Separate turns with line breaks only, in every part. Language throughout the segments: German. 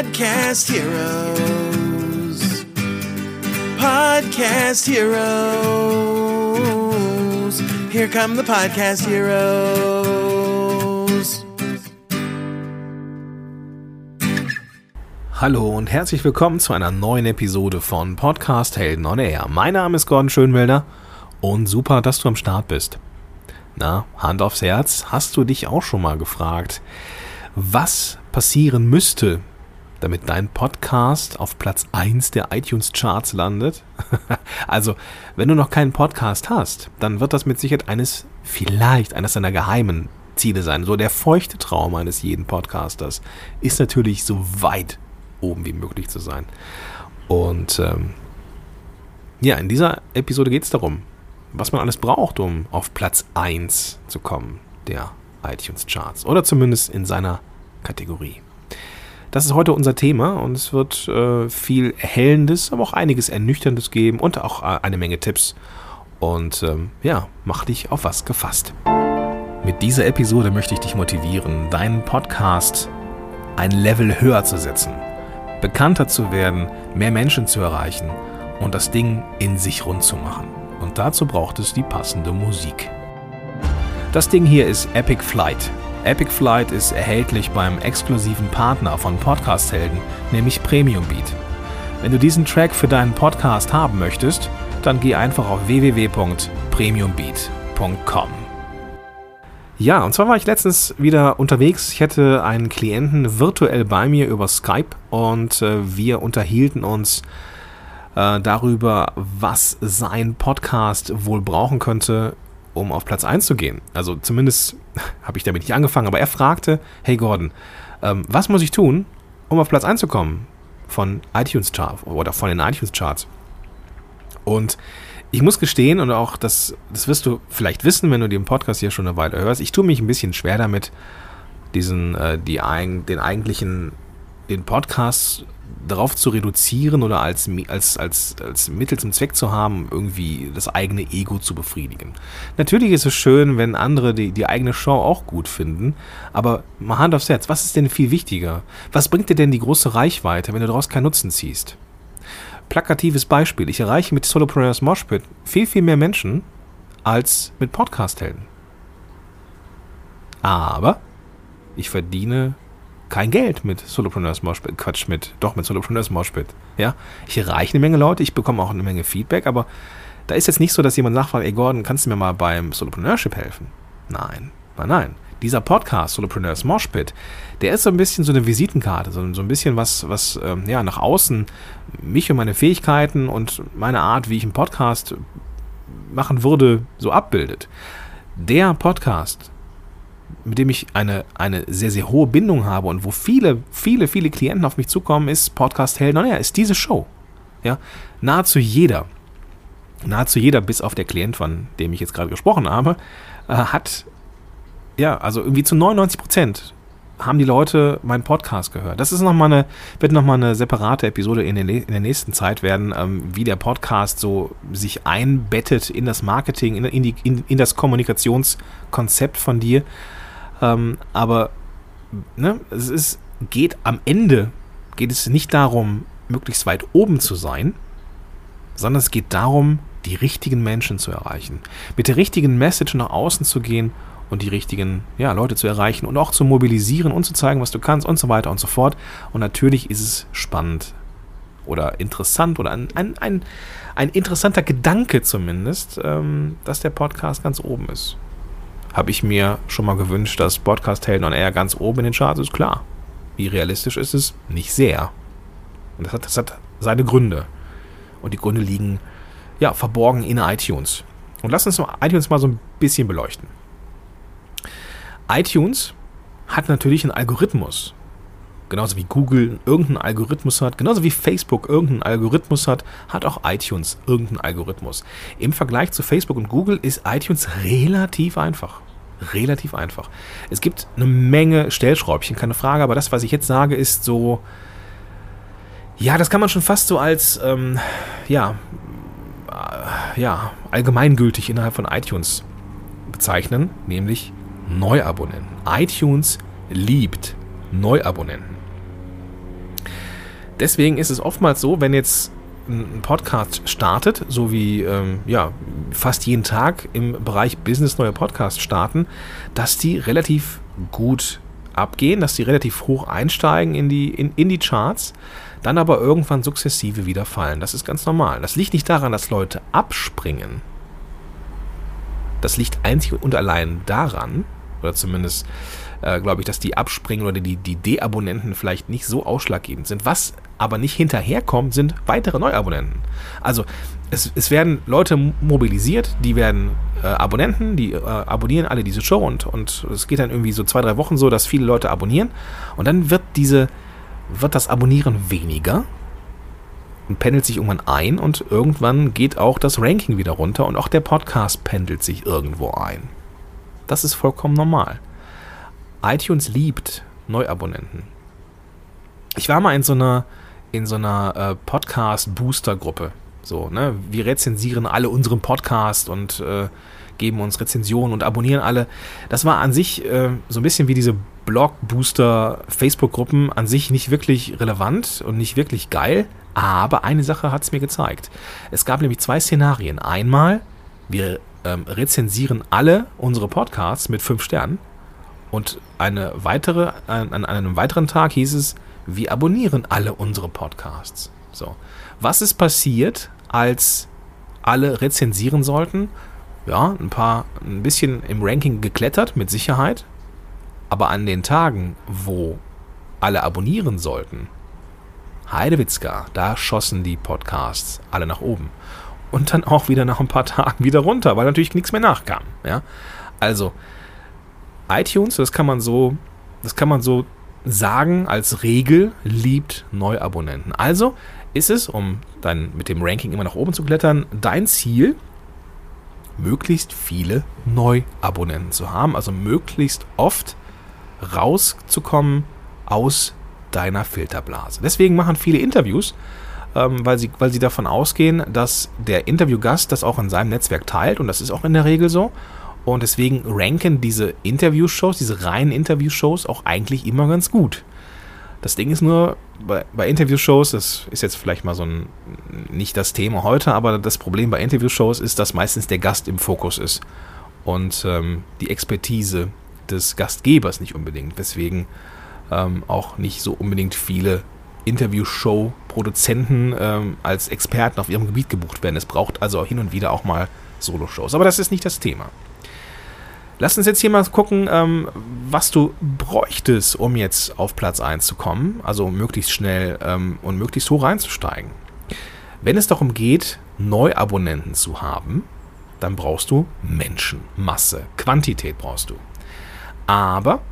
Podcast Heroes. Podcast Heroes. Here come the Podcast Heroes.
Hallo und herzlich willkommen zu einer neuen Episode von Podcast Helden on Air. Mein Name ist Gordon Schönwelder und super, dass du am Start bist. Na, Hand aufs Herz, hast du dich auch schon mal gefragt, was passieren müsste, damit dein Podcast auf Platz 1 der iTunes Charts landet? also, wenn du noch keinen Podcast hast, dann wird das mit Sicherheit eines, vielleicht eines deiner geheimen Ziele sein. So der feuchte Traum eines jeden Podcasters ist natürlich so weit oben wie möglich zu sein. Und ähm, ja, in dieser Episode geht es darum, was man alles braucht, um auf Platz 1 zu kommen der iTunes Charts. Oder zumindest in seiner Kategorie. Das ist heute unser Thema und es wird äh, viel Erhellendes, aber auch einiges Ernüchterndes geben und auch äh, eine Menge Tipps. Und ähm, ja, mach dich auf was gefasst. Mit dieser Episode möchte ich dich motivieren, deinen Podcast ein Level höher zu setzen, bekannter zu werden, mehr Menschen zu erreichen und das Ding in sich rund zu machen. Und dazu braucht es die passende Musik. Das Ding hier ist Epic Flight. Epic Flight ist erhältlich beim exklusiven Partner von Podcast Helden, nämlich Premium Beat. Wenn du diesen Track für deinen Podcast haben möchtest, dann geh einfach auf www.premiumbeat.com. Ja, und zwar war ich letztens wieder unterwegs. Ich hatte einen Klienten virtuell bei mir über Skype und äh, wir unterhielten uns äh, darüber, was sein Podcast wohl brauchen könnte, um auf Platz 1 zu gehen. Also zumindest habe ich damit nicht angefangen, aber er fragte, hey Gordon, ähm, was muss ich tun, um auf Platz 1 zu kommen von iTunes Charts oder von den iTunes Charts? Und ich muss gestehen, und auch das, das wirst du vielleicht wissen, wenn du den Podcast hier schon eine Weile hörst, ich tue mich ein bisschen schwer damit, diesen, äh, die, den eigentlichen, den Podcast darauf zu reduzieren oder als, als, als, als Mittel zum Zweck zu haben, irgendwie das eigene Ego zu befriedigen. Natürlich ist es schön, wenn andere die, die eigene Show auch gut finden, aber mal Hand aufs Herz, was ist denn viel wichtiger? Was bringt dir denn die große Reichweite, wenn du daraus keinen Nutzen ziehst? Plakatives Beispiel, ich erreiche mit Solopreneurs Moshpit viel, viel mehr Menschen als mit Podcast-Helden. Aber ich verdiene kein Geld mit Solopreneurs Moshpit. Quatsch, mit, doch mit Solopreneurs Moshpit. Ja, ich erreiche eine Menge Leute, ich bekomme auch eine Menge Feedback, aber da ist jetzt nicht so, dass jemand nachfragt, ey Gordon, kannst du mir mal beim Solopreneurship helfen? Nein, nein, nein. Dieser Podcast, Solopreneurs Moshpit, der ist so ein bisschen so eine Visitenkarte, so, so ein bisschen was, was ähm, ja, nach außen mich und meine Fähigkeiten und meine Art, wie ich einen Podcast machen würde, so abbildet. Der Podcast, mit dem ich eine, eine sehr, sehr hohe Bindung habe und wo viele, viele, viele Klienten auf mich zukommen, ist Podcast Helden Air, ist diese Show. Ja, nahezu jeder, nahezu jeder, bis auf der Klient, von dem ich jetzt gerade gesprochen habe, äh, hat, ja, also irgendwie zu 99 Prozent haben die Leute meinen Podcast gehört. Das ist noch mal eine, wird nochmal eine separate Episode in, den, in der nächsten Zeit werden, ähm, wie der Podcast so sich einbettet in das Marketing, in, in, die, in, in das Kommunikationskonzept von dir. Ähm, aber ne, es ist, geht am Ende geht es nicht darum, möglichst weit oben zu sein, sondern es geht darum, die richtigen Menschen zu erreichen, mit der richtigen Message nach außen zu gehen und die richtigen ja, Leute zu erreichen und auch zu mobilisieren und zu zeigen, was du kannst und so weiter und so fort. Und natürlich ist es spannend oder interessant oder ein, ein, ein, ein interessanter Gedanke zumindest, ähm, dass der Podcast ganz oben ist habe ich mir schon mal gewünscht, dass Podcast Helden on Air ganz oben in den Charts ist. Klar. Wie realistisch ist es? Nicht sehr. Und das hat, das hat seine Gründe. Und die Gründe liegen ja verborgen in iTunes. Und lass uns iTunes mal so ein bisschen beleuchten. iTunes hat natürlich einen Algorithmus. Genauso wie Google irgendeinen Algorithmus hat, genauso wie Facebook irgendeinen Algorithmus hat, hat auch iTunes irgendeinen Algorithmus. Im Vergleich zu Facebook und Google ist iTunes relativ einfach. Relativ einfach. Es gibt eine Menge Stellschräubchen, keine Frage, aber das, was ich jetzt sage, ist so. Ja, das kann man schon fast so als, ähm, ja, äh, ja, allgemeingültig innerhalb von iTunes bezeichnen, nämlich Neuabonnenten. iTunes liebt Neuabonnenten. Deswegen ist es oftmals so, wenn jetzt ein Podcast startet, so wie ähm, ja, fast jeden Tag im Bereich Business neue Podcasts starten, dass die relativ gut abgehen, dass die relativ hoch einsteigen in die, in, in die Charts, dann aber irgendwann sukzessive wieder fallen. Das ist ganz normal. Das liegt nicht daran, dass Leute abspringen. Das liegt einzig und allein daran, oder zumindest äh, glaube ich, dass die abspringen oder die, die Deabonnenten vielleicht nicht so ausschlaggebend sind. Was aber nicht hinterherkommt, sind weitere Neuabonnenten. Also es, es werden Leute mobilisiert, die werden äh, Abonnenten, die äh, abonnieren alle diese Show und, und es geht dann irgendwie so zwei, drei Wochen so, dass viele Leute abonnieren und dann wird diese, wird das Abonnieren weniger und pendelt sich irgendwann ein und irgendwann geht auch das Ranking wieder runter und auch der Podcast pendelt sich irgendwo ein. Das ist vollkommen normal iTunes liebt Neuabonnenten. Ich war mal in so einer, in so einer äh, Podcast-Booster-Gruppe. So, ne? Wir rezensieren alle unseren Podcast und äh, geben uns Rezensionen und abonnieren alle. Das war an sich äh, so ein bisschen wie diese Blog-Booster-Facebook-Gruppen an sich nicht wirklich relevant und nicht wirklich geil. Aber eine Sache hat es mir gezeigt. Es gab nämlich zwei Szenarien. Einmal, wir ähm, rezensieren alle unsere Podcasts mit fünf Sternen. Und eine weitere, an, an einem weiteren Tag hieß es, wir abonnieren alle unsere Podcasts. So. Was ist passiert, als alle rezensieren sollten? Ja, ein paar, ein bisschen im Ranking geklettert, mit Sicherheit. Aber an den Tagen, wo alle abonnieren sollten, Heidewitzka, da schossen die Podcasts alle nach oben. Und dann auch wieder nach ein paar Tagen wieder runter, weil natürlich nichts mehr nachkam. Ja? Also, iTunes, das kann man so, das kann man so sagen als Regel, liebt Neuabonnenten. Also ist es, um dann mit dem Ranking immer nach oben zu klettern, dein Ziel, möglichst viele Neuabonnenten zu haben, also möglichst oft rauszukommen aus deiner Filterblase. Deswegen machen viele Interviews, ähm, weil, sie, weil sie davon ausgehen, dass der Interviewgast das auch in seinem Netzwerk teilt und das ist auch in der Regel so. Und deswegen ranken diese Interview-Shows, diese reinen Interview-Shows auch eigentlich immer ganz gut. Das Ding ist nur, bei, bei Interview-Shows, das ist jetzt vielleicht mal so ein, nicht das Thema heute, aber das Problem bei Interview-Shows ist, dass meistens der Gast im Fokus ist und ähm, die Expertise des Gastgebers nicht unbedingt, weswegen ähm, auch nicht so unbedingt viele Interview-Show-Produzenten ähm, als Experten auf ihrem Gebiet gebucht werden. Es braucht also hin und wieder auch mal Solo-Shows. Aber das ist nicht das Thema. Lass uns jetzt hier mal gucken, ähm, was du bräuchtest, um jetzt auf Platz 1 zu kommen. Also möglichst schnell ähm, und möglichst hoch reinzusteigen. Wenn es darum geht, Neuabonnenten zu haben, dann brauchst du Menschen, Masse, Quantität brauchst du. Aber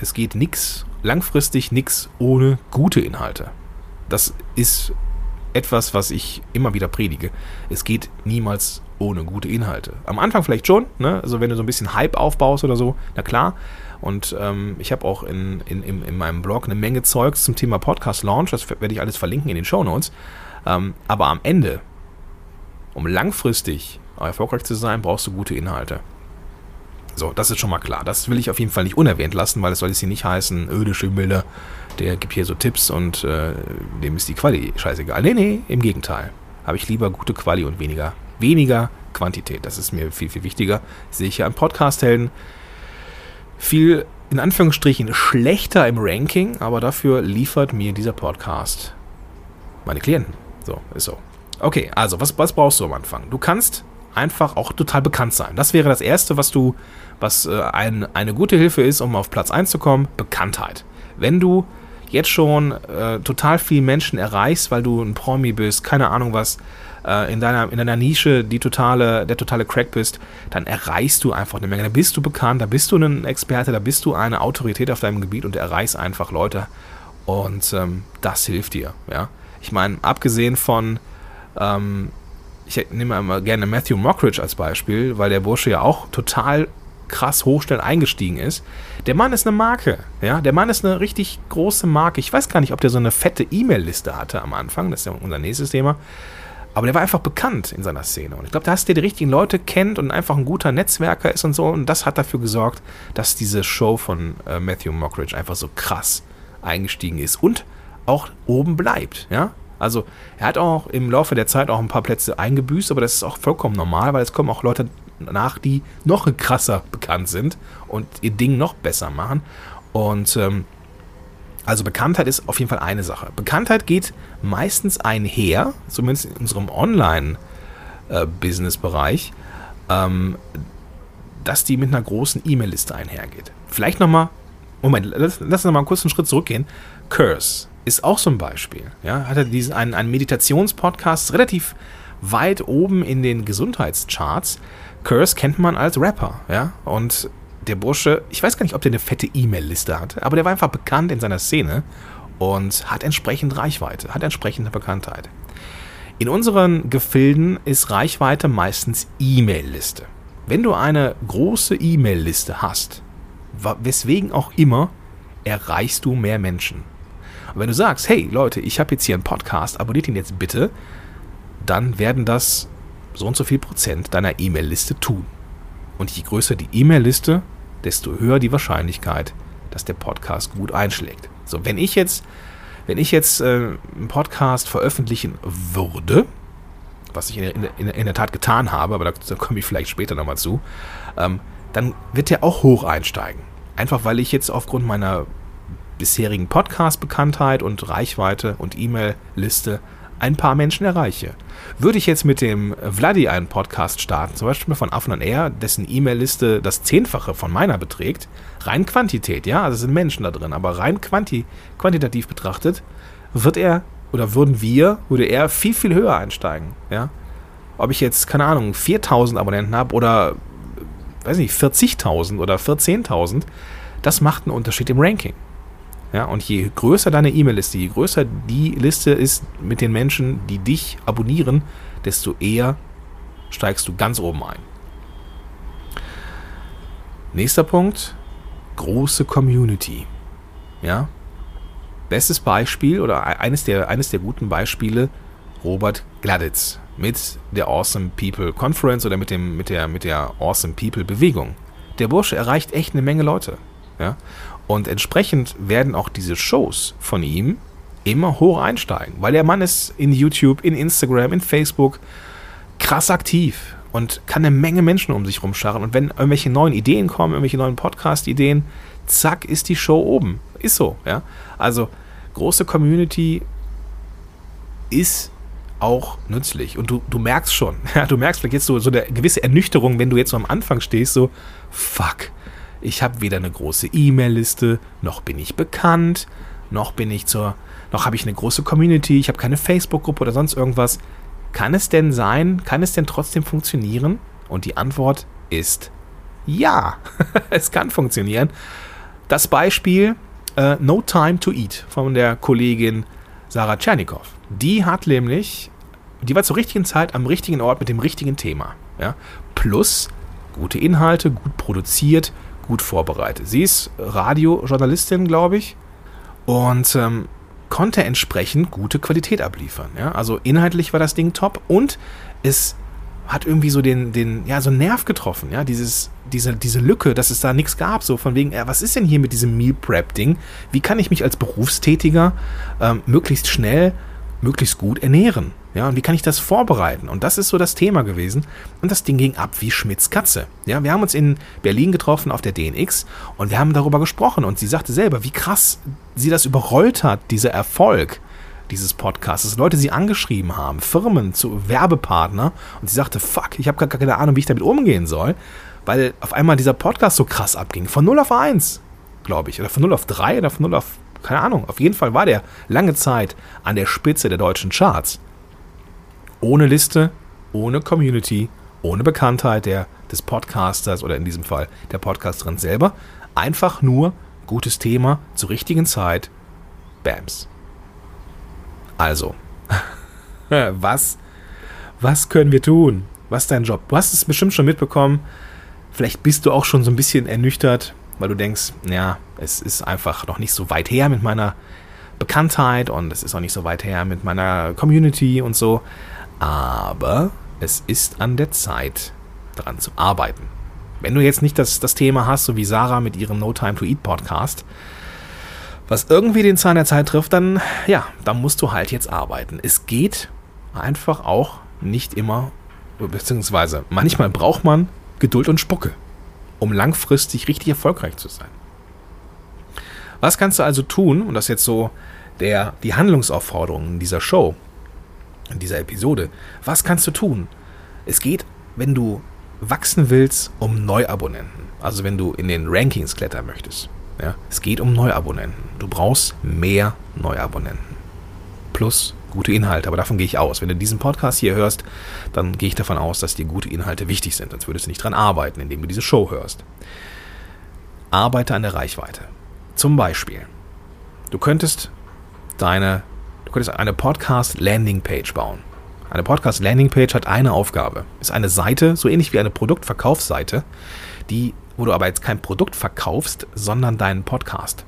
es geht nichts, langfristig nichts ohne gute Inhalte. Das ist etwas, was ich immer wieder predige. Es geht niemals ohne gute Inhalte. Am Anfang vielleicht schon, ne? also wenn du so ein bisschen Hype aufbaust oder so, na klar. Und ähm, ich habe auch in, in, in, in, meinem Blog eine Menge Zeugs zum Thema Podcast Launch, das werde ich alles verlinken in den Show Notes. Ähm, aber am Ende, um langfristig erfolgreich zu sein, brauchst du gute Inhalte. So, das ist schon mal klar. Das will ich auf jeden Fall nicht unerwähnt lassen, weil es soll jetzt hier nicht heißen, öde Schimmelder, der gibt hier so Tipps und äh, dem ist die Quali scheißegal. Nee, nee, im Gegenteil. Habe ich lieber gute Quali und weniger weniger Quantität. Das ist mir viel, viel wichtiger. Sehe ich ja an Podcast-Helden. Viel, in Anführungsstrichen, schlechter im Ranking, aber dafür liefert mir dieser Podcast meine Klienten. So, ist so. Okay, also, was, was brauchst du am Anfang? Du kannst einfach auch total bekannt sein. Das wäre das Erste, was du, was äh, ein, eine gute Hilfe ist, um auf Platz 1 zu kommen, Bekanntheit. Wenn du jetzt schon äh, total viele Menschen erreichst, weil du ein Promi bist, keine Ahnung was, äh, in, deiner, in deiner Nische die totale, der totale Crack bist, dann erreichst du einfach eine Menge. Da bist du bekannt, da bist du ein Experte, da bist du eine Autorität auf deinem Gebiet und erreichst einfach Leute. Und ähm, das hilft dir. Ja? Ich meine, abgesehen von, ähm, ich nehme immer gerne Matthew Mockridge als Beispiel, weil der Bursche ja auch total krass hochstellen eingestiegen ist. Der Mann ist eine Marke, ja, der Mann ist eine richtig große Marke. Ich weiß gar nicht, ob der so eine fette E-Mail-Liste hatte am Anfang, das ist ja unser nächstes Thema. Aber der war einfach bekannt in seiner Szene. Und ich glaube, da hast du die richtigen Leute kennt und einfach ein guter Netzwerker ist und so. Und das hat dafür gesorgt, dass diese Show von äh, Matthew Mockridge einfach so krass eingestiegen ist. Und auch oben bleibt. Ja? Also er hat auch im Laufe der Zeit auch ein paar Plätze eingebüßt, aber das ist auch vollkommen normal, weil es kommen auch Leute nach, die noch krasser bekannt sind und ihr Ding noch besser machen. Und ähm, also Bekanntheit ist auf jeden Fall eine Sache. Bekanntheit geht meistens einher, zumindest in unserem Online-Business-Bereich, äh, ähm, dass die mit einer großen E-Mail-Liste einhergeht. Vielleicht nochmal, Moment, lass, lass uns nochmal einen kurzen Schritt zurückgehen. Curse ist auch so ein Beispiel. Ja, hat er diesen, einen, einen Meditationspodcast relativ weit oben in den Gesundheitscharts. Curse kennt man als Rapper, ja, und der Bursche, ich weiß gar nicht, ob der eine fette E-Mail-Liste hat, aber der war einfach bekannt in seiner Szene und hat entsprechend Reichweite, hat entsprechende Bekanntheit. In unseren Gefilden ist Reichweite meistens E-Mail-Liste. Wenn du eine große E-Mail-Liste hast, weswegen auch immer, erreichst du mehr Menschen. Und wenn du sagst, hey Leute, ich habe jetzt hier einen Podcast, abonniert ihn jetzt bitte, dann werden das so und so viel Prozent deiner E-Mail-Liste tun. Und je größer die E-Mail-Liste, desto höher die Wahrscheinlichkeit, dass der Podcast gut einschlägt. So, wenn ich jetzt, wenn ich jetzt äh, einen Podcast veröffentlichen würde, was ich in, in, in, der Tat getan habe, aber da, da komme ich vielleicht später nochmal zu, ähm, dann wird der auch hoch einsteigen. Einfach weil ich jetzt aufgrund meiner bisherigen Podcast-Bekanntheit und Reichweite und E-Mail-Liste ein paar Menschen erreiche. Würde ich jetzt mit dem Vladi einen Podcast starten, zum Beispiel von Affen on Air, dessen E-Mail-Liste das Zehnfache von meiner beträgt, rein Quantität, ja, also sind Menschen da drin, aber rein quanti quantitativ betrachtet, wird er oder würden wir, würde er viel, viel höher einsteigen, ja. Ob ich jetzt, keine Ahnung, 4000 Abonnenten habe oder, weiß nicht, 40.000 oder 14.000, das macht einen Unterschied im Ranking. Ja, und je größer deine E-Mail-Liste, je größer die Liste ist mit den Menschen, die dich abonnieren, desto eher steigst du ganz oben ein. Nächster Punkt, große Community. Ja, bestes Beispiel oder e-, eines der, eines der guten Beispiele, Robert Gladitz mit der Awesome People Conference oder mit, dem, mit, der, mit der Awesome People Bewegung. Der Bursche erreicht echt eine Menge Leute. Ja? Und entsprechend werden auch diese Shows von ihm immer hoch einsteigen, weil der Mann ist in YouTube, in Instagram, in Facebook krass aktiv und kann eine Menge Menschen um sich rumscharren. Und wenn irgendwelche neuen Ideen kommen, irgendwelche neuen Podcast-Ideen, zack, ist die Show oben. Ist so, ja. Also große Community ist auch nützlich. Und du, du merkst schon, ja, du merkst vielleicht jetzt so, so eine gewisse Ernüchterung, wenn du jetzt so am Anfang stehst, so, fuck, ich habe weder eine große E-Mail-Liste, noch bin ich bekannt, noch bin ich zur, noch habe ich eine große Community, ich habe keine Facebook-Gruppe oder sonst irgendwas. Kann es denn sein, kann es denn trotzdem funktionieren? Und die Antwort ist ja, es kann funktionieren. Das Beispiel äh, No Time to Eat von der Kollegin Sarah Tschernikow. Die hat nämlich, die war zur richtigen Zeit am richtigen Ort mit dem richtigen Thema. Ja? Plus gute Inhalte, gut produziert, gut vorbereitet. Sie ist Radiojournalistin, glaube ich, und ähm, konnte entsprechend gute Qualität abliefern. Ja? Also inhaltlich war das Ding top und es hat irgendwie so den, den, ja, so einen Nerv getroffen, ja, dieses, diese, diese Lücke, dass es da nichts gab, so von wegen, ja, was ist denn hier mit diesem Meal Prep-Ding? Wie kann ich mich als Berufstätiger ähm, möglichst schnell, möglichst gut ernähren? Ja, und wie kann ich das vorbereiten? Und das ist so das Thema gewesen. Und das Ding ging ab wie Schmitz Katze. Ja, wir haben uns in Berlin getroffen auf der DNX und wir haben darüber gesprochen. Und sie sagte selber, wie krass sie das überrollt hat, dieser Erfolg dieses Podcasts, dass Leute sie angeschrieben haben, Firmen zu Werbepartner. Und sie sagte, fuck, ich habe gar keine Ahnung, wie ich damit umgehen soll, weil auf einmal dieser Podcast so krass abging. Von 0 auf 1, glaube ich. Oder von 0 auf 3 oder von 0 auf, keine Ahnung. Auf jeden Fall war der lange Zeit an der Spitze der deutschen Charts ohne Liste, ohne Community, ohne Bekanntheit der, des Podcasters oder in diesem Fall der Podcasterin selber. Einfach nur gutes Thema zur richtigen Zeit. Bams. Also, was, was können wir tun? Was ist dein Job? Du hast es bestimmt schon mitbekommen. Vielleicht bist du auch schon so ein bisschen ernüchtert, weil du denkst, ja, es ist einfach noch nicht so weit her mit meiner Bekanntheit und es ist auch nicht so weit her mit meiner Community und so. Aber es ist an der Zeit, daran zu arbeiten. Wenn du jetzt nicht das, das Thema hast, so wie Sarah mit ihrem No Time to Eat Podcast, was irgendwie den Zahn der Zeit trifft, dann, ja, dann musst du halt jetzt arbeiten. Es geht einfach auch nicht immer, beziehungsweise manchmal braucht man Geduld und Spucke, um langfristig richtig erfolgreich zu sein. Was kannst du also tun, und das ist jetzt so der, die Handlungsaufforderung in dieser Show, in dieser Episode, was kannst du tun? Es geht, wenn du wachsen willst, um Neuabonnenten. Also wenn du in den Rankings klettern möchtest. Ja, es geht um Neuabonnenten. Du brauchst mehr Neuabonnenten. Plus gute Inhalte, aber davon gehe ich aus. Wenn du diesen Podcast hier hörst, dann gehe ich davon aus, dass dir gute Inhalte wichtig sind. Sonst würdest du nicht dran arbeiten, indem du diese Show hörst. Arbeite an der Reichweite. Zum Beispiel, du könntest deine, du könntest eine Podcast Landing Page bauen. Eine Podcast Landing Page hat eine Aufgabe. Ist eine Seite, so ähnlich wie eine Produktverkaufsseite, die wo du aber jetzt kein Produkt verkaufst, sondern deinen Podcast.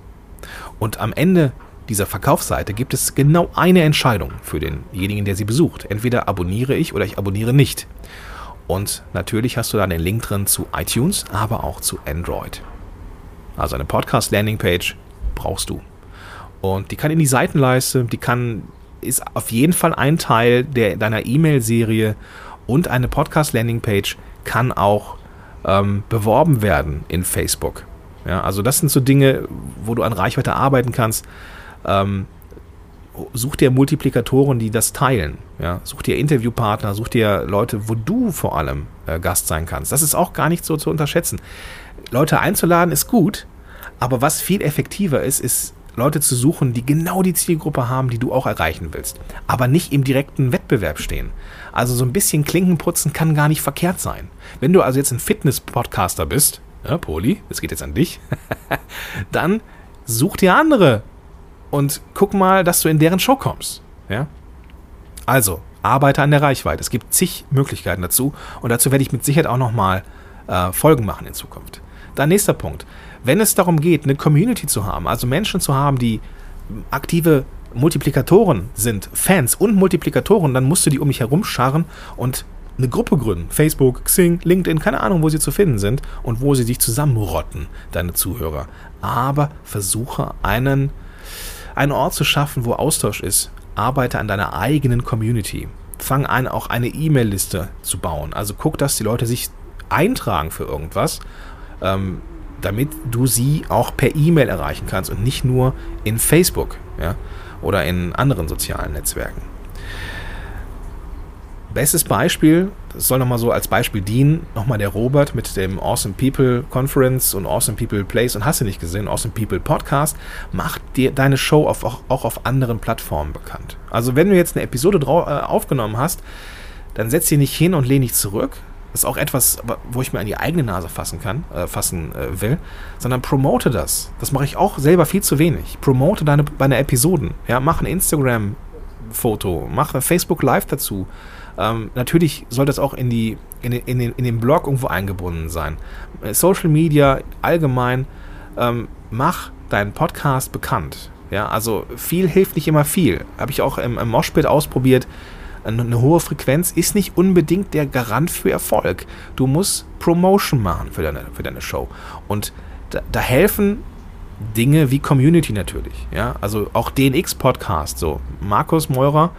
Und am Ende dieser Verkaufsseite gibt es genau eine Entscheidung für denjenigen, der sie besucht. Entweder abonniere ich oder ich abonniere nicht. Und natürlich hast du da den Link drin zu iTunes, aber auch zu Android. Also eine Podcast-Landing-Page brauchst du. Und die kann in die Seitenleiste, die kann, ist auf jeden Fall ein Teil der, deiner E-Mail-Serie und eine Podcast-Landing-Page kann auch ähm, beworben werden in Facebook. Ja, also das sind so Dinge, wo du an Reichweite arbeiten kannst. Ähm, such dir Multiplikatoren, die das teilen. Ja, such dir Interviewpartner, such dir Leute, wo du vor allem äh, Gast sein kannst. Das ist auch gar nicht so zu unterschätzen. Leute einzuladen ist gut, aber was viel effektiver ist, ist Leute zu suchen, die genau die Zielgruppe haben, die du auch erreichen willst, aber nicht im direkten Wettbewerb stehen. Also so ein bisschen Klinkenputzen kann gar nicht verkehrt sein. Wenn du also jetzt ein Fitness-Podcaster bist, ja, Poli, das geht jetzt an dich, dann such dir andere und guck mal, dass du in deren Show kommst. Ja? Also, arbeite an der Reichweite. Es gibt zig Möglichkeiten dazu und dazu werde ich mit Sicherheit auch nochmal äh, Folgen machen in Zukunft. Dann nächster Punkt. Wenn es darum geht, eine Community zu haben, also Menschen zu haben, die aktive Multiplikatoren sind, Fans und Multiplikatoren, dann musst du die um dich herum scharren und eine Gruppe gründen. Facebook, Xing, LinkedIn, keine Ahnung, wo sie zu finden sind und wo sie sich zusammenrotten, deine Zuhörer. Aber versuche einen, einen Ort zu schaffen, wo Austausch ist. Arbeite an deiner eigenen Community. Fang an, auch eine E-Mail-Liste zu bauen. Also guck, dass die Leute sich eintragen für irgendwas. Ähm, damit du sie auch per E-Mail erreichen kannst und nicht nur in Facebook ja, oder in anderen sozialen Netzwerken. Bestes Beispiel, das soll nochmal so als Beispiel dienen, nochmal der Robert mit dem Awesome People Conference und Awesome People Place und hast du nicht gesehen, Awesome People Podcast, macht dir deine Show auf, auch, auf anderen Plattformen bekannt. Also wenn du jetzt eine Episode drau- äh, aufgenommen hast, dann setz dich nicht hin und lehn dich zurück, ist auch etwas, wo ich mir an die eigene Nase fassen kann, äh, fassen äh, will, sondern promote das. Das mache ich auch selber viel zu wenig. Promote deine, deine Episoden. Ja, mach ein Instagram-Foto, mach Facebook Live dazu. Ähm, natürlich soll das auch in, die, in, in, den, in den Blog irgendwo eingebunden sein. Äh, Social Media allgemein, ähm, mach deinen Podcast bekannt. Ja, also viel hilft nicht immer viel. Habe ich auch im, im Moshpit ausprobiert eine hohe Frequenz ist nicht unbedingt der Garant für Erfolg. Du musst Promotion machen für deine, für deine Show. Und da, da helfen Dinge wie Community natürlich. Ja? Also auch DNX-Podcast. So, Markus Meurer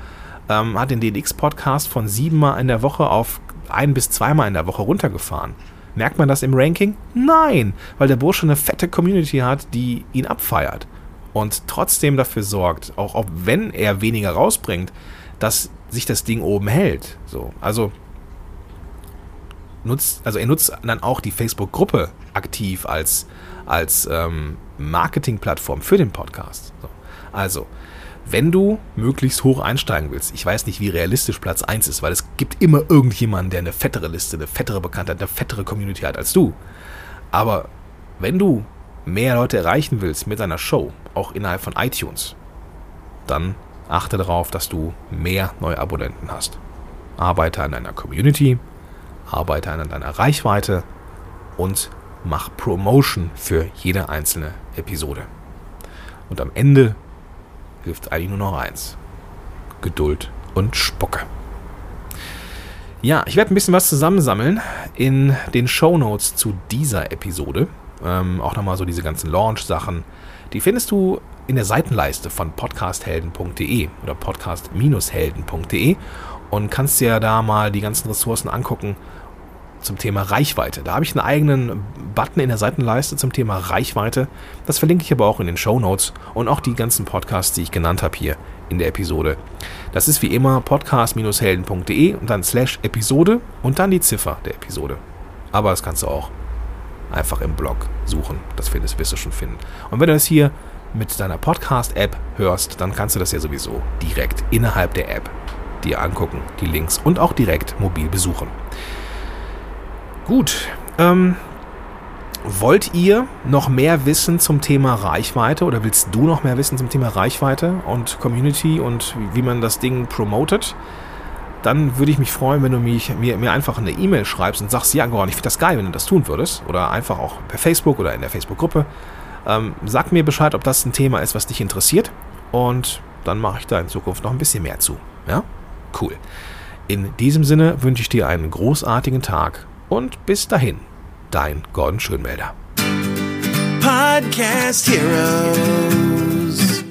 ähm, hat den DNX-Podcast von siebenmal in der Woche auf ein bis zweimal in der Woche runtergefahren. Merkt man das im Ranking? Nein, weil der Bursche eine fette Community hat, die ihn abfeiert. Und trotzdem dafür sorgt, auch, auch wenn er weniger rausbringt, dass sich das Ding oben hält. So, also nutzt, also er nutzt dann auch die Facebook-Gruppe aktiv als, als ähm, Marketingplattform für den Podcast. So. Also, wenn du möglichst hoch einsteigen willst, ich weiß nicht, wie realistisch Platz 1 ist, weil es gibt immer irgendjemanden, der eine fettere Liste, eine fettere Bekanntheit, eine fettere Community hat als du. Aber wenn du mehr Leute erreichen willst mit deiner Show, auch innerhalb von iTunes, dann achte darauf, dass du mehr neue Abonnenten hast. Arbeite an deiner Community, arbeite an deiner Reichweite und mach Promotion für jede einzelne Episode. Und am Ende hilft eigentlich nur noch eins. Geduld und Spucke. Ja, ich werde ein bisschen was zusammensammeln in den Show Notes zu dieser Episode. Ähm, auch nochmal so diese ganzen Launch-Sachen. Die findest du in der Seitenleiste von podcasthelden.de oder podcast-helden.de und kannst dir da mal die ganzen Ressourcen angucken zum Thema Reichweite. Da habe ich einen eigenen Button in der Seitenleiste zum Thema Reichweite. Das verlinke ich aber auch in den Show Notes und auch die ganzen Podcasts, die ich genannt habe hier in der Episode. Das ist wie immer podcast-helden.de und dann slash Episode und dann die Ziffer der Episode. Aber das kannst du auch einfach im Blog suchen. Das wirst du schon finden. Und wenn du das hier mit deiner Podcast-App hörst, dann kannst du das ja sowieso direkt innerhalb der App dir angucken, die Links und auch direkt mobil besuchen. Gut, ähm, wollt ihr noch mehr wissen zum Thema Reichweite oder willst du noch mehr wissen zum Thema Reichweite und Community und wie man das Ding promotet? Dann würde ich mich freuen, wenn du mich, mir, mir einfach eine E-Mail schreibst und sagst, ja, ich finde das geil, wenn du das tun würdest. Oder einfach auch per Facebook oder in der Facebook-Gruppe. Ähm, sag mir Bescheid, ob das ein Thema ist, was dich interessiert. Und dann mache ich da in Zukunft noch ein bisschen mehr zu. Ja? Cool. In diesem Sinne wünsche ich dir einen großartigen Tag und bis dahin, dein Gordon Schönmelder.
Podcast Heroes.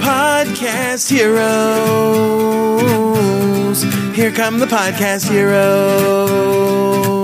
Podcast Heroes. Here come the Podcast Heroes.